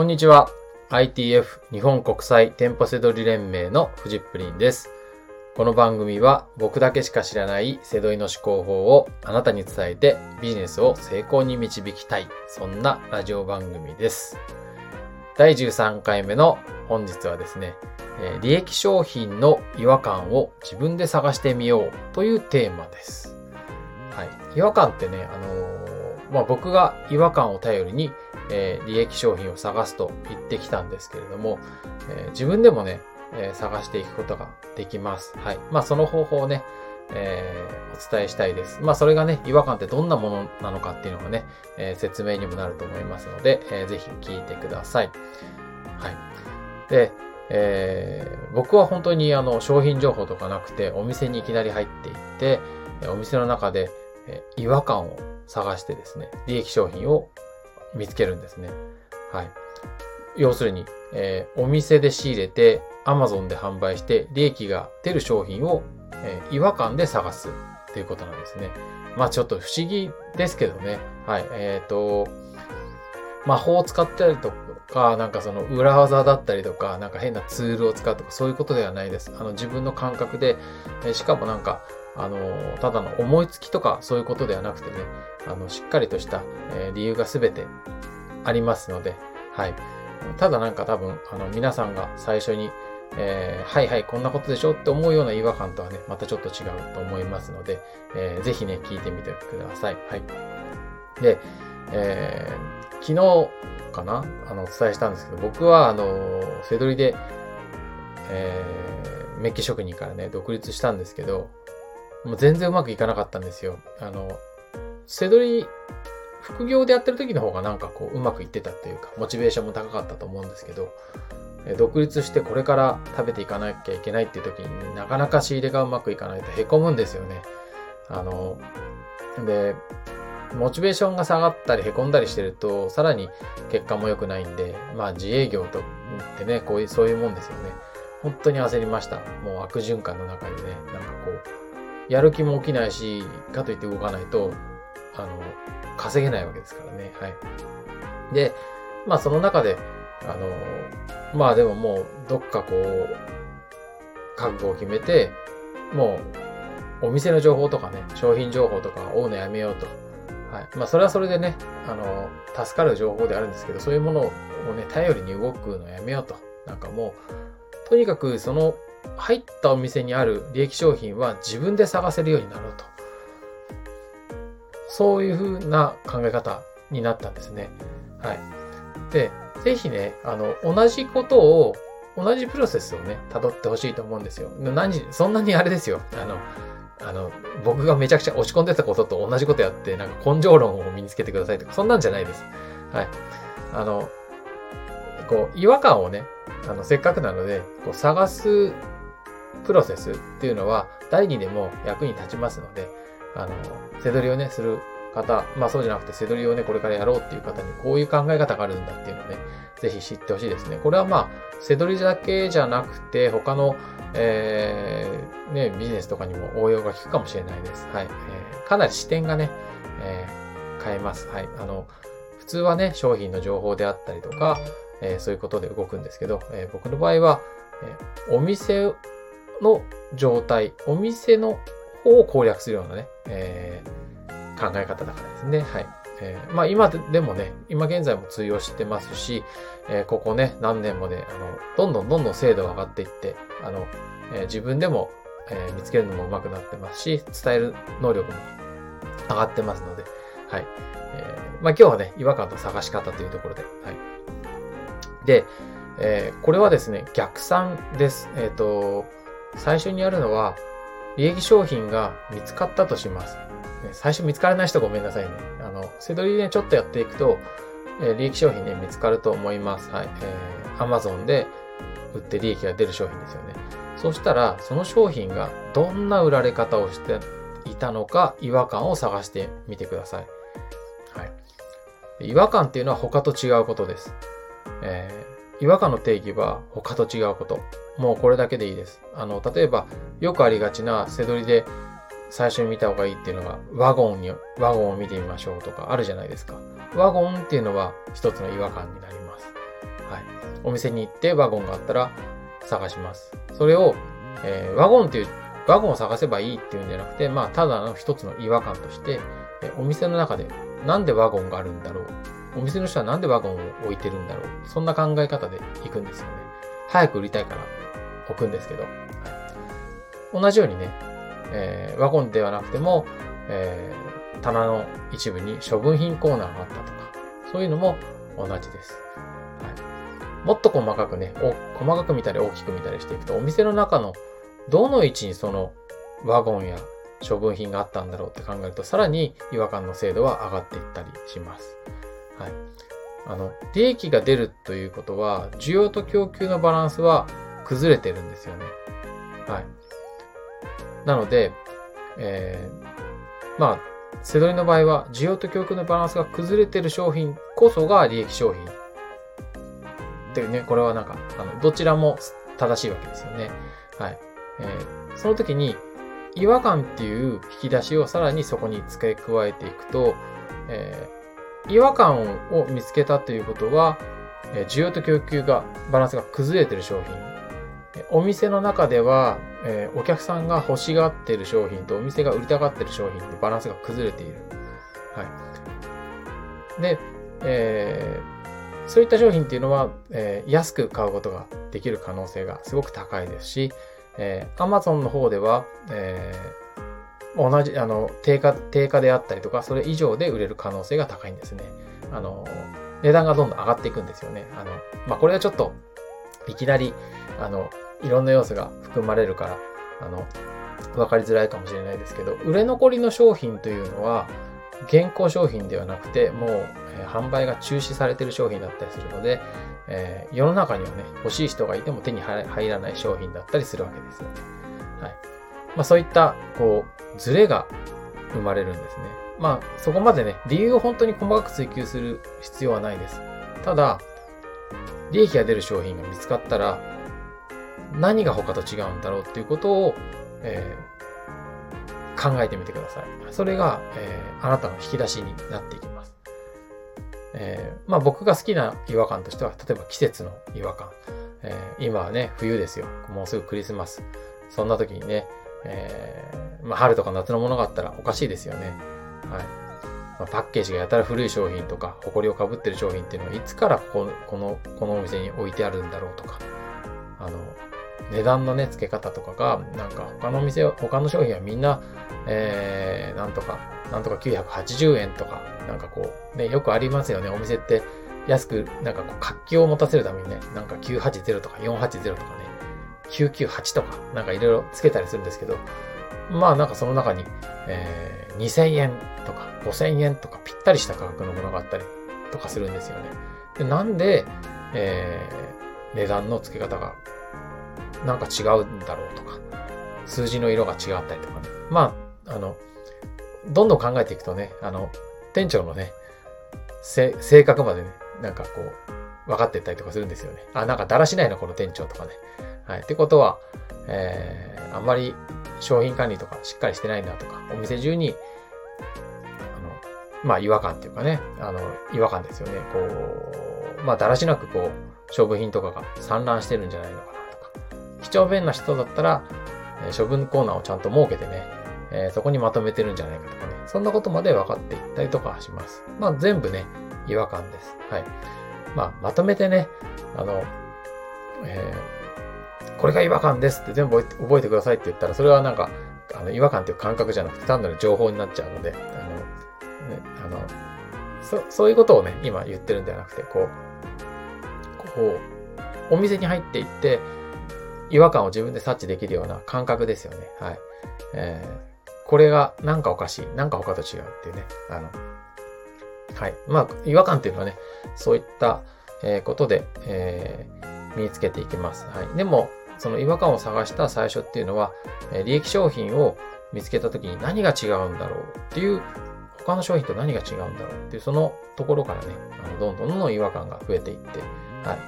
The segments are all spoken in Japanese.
こんにちは。ITF 日本国際店舗セドリ連盟のフジップリンです。この番組は僕だけしか知らないセドリの思考法をあなたに伝えてビジネスを成功に導きたい。そんなラジオ番組です。第13回目の本日はですね、利益商品の違和感を自分で探してみようというテーマです。はい。違和感ってね、あのーまあ、僕が違和感を頼りに、えー利益商品を探すと言ってきたんですけれども、えー自分でもね、えー探していくことができます。はい。まあ、その方法をね、えお伝えしたいです。まあ、それがね、違和感ってどんなものなのかっていうのがね、え説明にもなると思いますので、えーぜひ聞いてください。はい。で、えー僕は本当にあの、商品情報とかなくて、お店にいきなり入っていって、お店の中で、え違和感を探してですね、利益商品を見つけるんですね。はい。要するに、えーお店で仕入れて、Amazon で販売して、利益が出る商品を、えー違和感で探すっていうことなんですね。まあちょっと不思議ですけどね。はい。えっ、と、魔法を使ったりとか、なんかその裏技だったりとか、なんか変なツールを使うとか、そういうことではないです。あの自分の感覚で、えしかもなんか、あの、ただの思いつきとかそういうことではなくてね、あの、しっかりとした、え理由がすべてありますので、はい。ただなんか多分、あの、皆さんが最初に、えーはいはい、こんなことでしょって思うような違和感とはね、またちょっと違うと思いますので、えーぜひね、聞いてみてください。はい。で、えー昨日かなあの、お伝えしたんですけど、僕は、あの、セドリで、えーメッキ職人からね、独立したんですけど、もう全然うまくいかなかったんですよ。あの、セドリ、副業でやってる時の方がなんかこう、うまくいってたっていうか、モチベーションも高かったと思うんですけど、独立してこれから食べていかなきゃいけないっていう時になかなか仕入れがうまくいかないと凹むんですよね。あの、で、モチベーションが下がったり凹んだりしてると、さらに結果も良くないんで、まあ自営業とってね、こういう、そういうもんですよね。本当に焦りました。もう悪循環の中にね、なんかこう、やる気も起きないし、かといって動かないと、あの、稼げないわけですからね。はい。で、まあその中で、あの、まあでももう、どっかこう、覚悟を決めて、もう、お店の情報とかね、商品情報とか追うのやめようと。はい。まあそれはそれでね、あの、助かる情報であるんですけど、そういうものをね、頼りに動くのやめようと。なんかもう、とにかくその入ったお店にある利益商品は自分で探せるようになろうと。そういう風な考え方になったんですね。はい。で、ぜひね、あの、同じことを、同じプロセスをね、辿ってほしいと思うんですよ。何、そんなにあれですよ。あの、あの、僕がめちゃくちゃ落ち込んでたことと同じことやって、なんか根性論を身につけてくださいとか、そんなんじゃないです。はい。あの、こう、違和感をね、あの、せっかくなので、こう、探すプロセスっていうのは、誰にでも役に立ちますので、あの、背取りをね、する方、まあそうじゃなくて、背取りをね、これからやろうっていう方に、こういう考え方があるんだっていうのをね、ぜひ知ってほしいですね。これはまあ、背取りだけじゃなくて、他の、えー、ね、ビジネスとかにも応用が効くかもしれないです。はい。えーかなり視点がね、えー変えます。はい。あの、普通はね、商品の情報であったりとか、えそういうことで動くんですけど、え僕の場合は、えお店の状態、お店の方を攻略するようなね、え考え方だからですね。はい。えーまあ今でもね、今現在も通用してますし、えーここね、何年もね、あの、どんどんどんどん精度が上がっていって、あの、えー自分でも、え見つけるのも上手くなってますし、伝える能力も上がってますので、はい。えーまあ今日はね、違和感の探し方というところで、はい。で、えーこれはですね、逆算です。えっ、と、最初にやるのは、利益商品が見つかったとします。最初見つからない人ごめんなさいね。あの、セドリで、ちょっとやっていくと、えー利益商品ね、見つかると思います。はい。えー、Amazon で売って利益が出る商品ですよね。そしたら、その商品がどんな売られ方をしていたのか、違和感を探してみてください。はい。違和感っていうのは他と違うことです。えー違和感の定義は他と違うこと。もうこれだけでいいです。あの、例えば、よくありがちな背取りで最初に見た方がいいっていうのが、ワゴンに、ワゴンを見てみましょうとかあるじゃないですか。ワゴンっていうのは一つの違和感になります。はい。お店に行ってワゴンがあったら探します。それを、えー、ワゴンっていう、ワゴンを探せばいいっていうんじゃなくて、まあ、ただの一つの違和感として、えお店の中でなんでワゴンがあるんだろう。お店の人はなんでワゴンを置いてるんだろう？そんな考え方で行くんですよね。早く売りたいから置くんですけど。同じようにね、えー、ワゴンではなくても、えー、棚の一部に処分品コーナーがあったとか、そういうのも同じです。はい、もっと細かくね、細かく見たり大きく見たりしていくと、お店の中のどの位置にそのワゴンや処分品があったんだろうって考えると、さらに違和感の精度は上がっていったりします。はい。あの、利益が出るということは、需要と供給のバランスは崩れてるんですよね。はい。なので、えー、まあ、セドリの場合は、需要と供給のバランスが崩れてる商品こそが利益商品。っていうね、これはなんか、あの、どちらも正しいわけですよね。はい。えー、その時に、違和感っていう引き出しをさらにそこに付け加えていくと、えー、違和感を見つけたということは、需要と供給が、バランスが崩れてる商品。お店の中では、え、お客さんが欲しがっている商品とお店が売りたがっている商品のバランスが崩れている。はい。で、えー、そういった商品っていうのは、えー、安く買うことができる可能性がすごく高いですし、えー、Amazon の方では、えー、同じ、あの、定価、定価であったりとか、それ以上で売れる可能性が高いんですね。あの、値段がどんどん上がっていくんですよね。あの、まあ、これはちょっと、いきなり、あの、いろんな要素が含まれるから、あの、わかりづらいかもしれないですけど、売れ残りの商品というのは、現行商品ではなくて、もう、えー、販売が中止されてる商品だったりするので、えー、世の中にはね、欲しい人がいても手に入らない商品だったりするわけですよね。はい。まあそういった、こう、ズレが生まれるんですね。まあそこまでね、理由を本当に細かく追求する必要はないです。ただ、利益が出る商品が見つかったら、何が他と違うんだろうっていうことを、えー、考えてみてください。それが、えー、あなたの引き出しになっていきます。えー、まあ僕が好きな違和感としては、例えば季節の違和感。えー、今はね、冬ですよ。もうすぐクリスマス。そんな時にね、えー、まあ春とか夏のものがあったらおかしいですよね。はい。ま、パッケージがやたら古い商品とか、埃をかぶってる商品っていうのは、いつからこここの、このお店に置いてあるんだろうとか、あの、値段のね、付け方とかが、なんか他のお店、他の商品はみんな、えー、なんとか、なんとか980円とか、なんかこう、ね、よくありますよね。お店って安く、なんかこう、活気を持たせるためにね、なんか980とか480とかね、998とか、なんかいろいろ付けたりするんですけど、まあなんかその中に、えー、2000円とか5000円とかぴったりした価格のものがあったりとかするんですよね。でなんで、えー、値段の付け方がなんか違うんだろうとか、数字の色が違ったりとかね。まあ、あの、どんどん考えていくとね、あの、店長のね、性格までね、なんかこう、分かっていったりとかするんですよね。あ、なんかだらしないな、この店長とかね。はい。ってことは、えー、あんまり商品管理とかしっかりしてないんだとか、お店中に、あの、まあ違和感っていうかね、あの、違和感ですよね。こう、まあだらしなくこう、勝負品とかが散乱してるんじゃないのかなとか。几帳面な人だったら、え、処分コーナーをちゃんと設けてね、えー、そこにまとめてるんじゃないかとかね。そんなことまで分かっていったりとかします。まあ全部ね、違和感です。はい。まあまとめてね、あの、えー、これが違和感ですって全部覚えてくださいって言ったら、それはなんか、あの、違和感っていう感覚じゃなくて単なる情報になっちゃうので、あの、ね、あの、そ、そういうことをね、今言ってるんではなくて、こう、こう、お店に入っていって、違和感を自分で察知できるような感覚ですよね。はい。えー、これがなんかおかしい、なんか他と違うっていうね。あの、はい。まあ、違和感っていうのはね、そういった、えことで、えー、身につけていきます。はい。でも、その違和感を探した最初っていうのは、え利益商品を見つけた時に何が違うんだろうっていう、他の商品と何が違うんだろうっていう、そのところからね、あのどんどんどんどん違和感が増えていって、はい。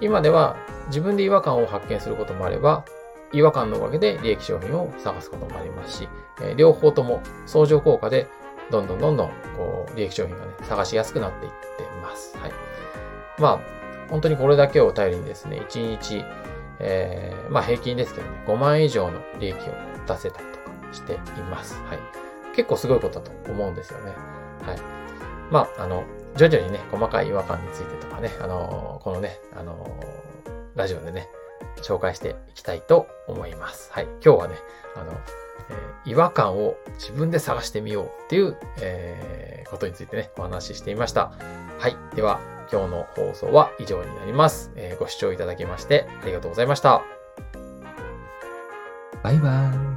今では自分で違和感を発見することもあれば、違和感のおかげで利益商品を探すこともありますし、え両方とも相乗効果でどんどんどんどんこう利益商品がね、探しやすくなっていってます。はい。まあ、本当にこれだけを頼りにですね、1日、えー、まあ平均ですけどね、5万以上の利益を出せたりとかしています。はい。結構すごいことだと思うんですよね。はい。まあ、あの、徐々にね、細かい違和感についてとかね、あのこのね、あのラジオでね、紹介していきたいと思います。はい。今日はね、あの、え、違和感を自分で探してみようっていう、えー、ことについてね、お話ししてみました。はい。では、今日の放送は以上になります。えー、ご視聴いただきましてありがとうございました。バイバーイ。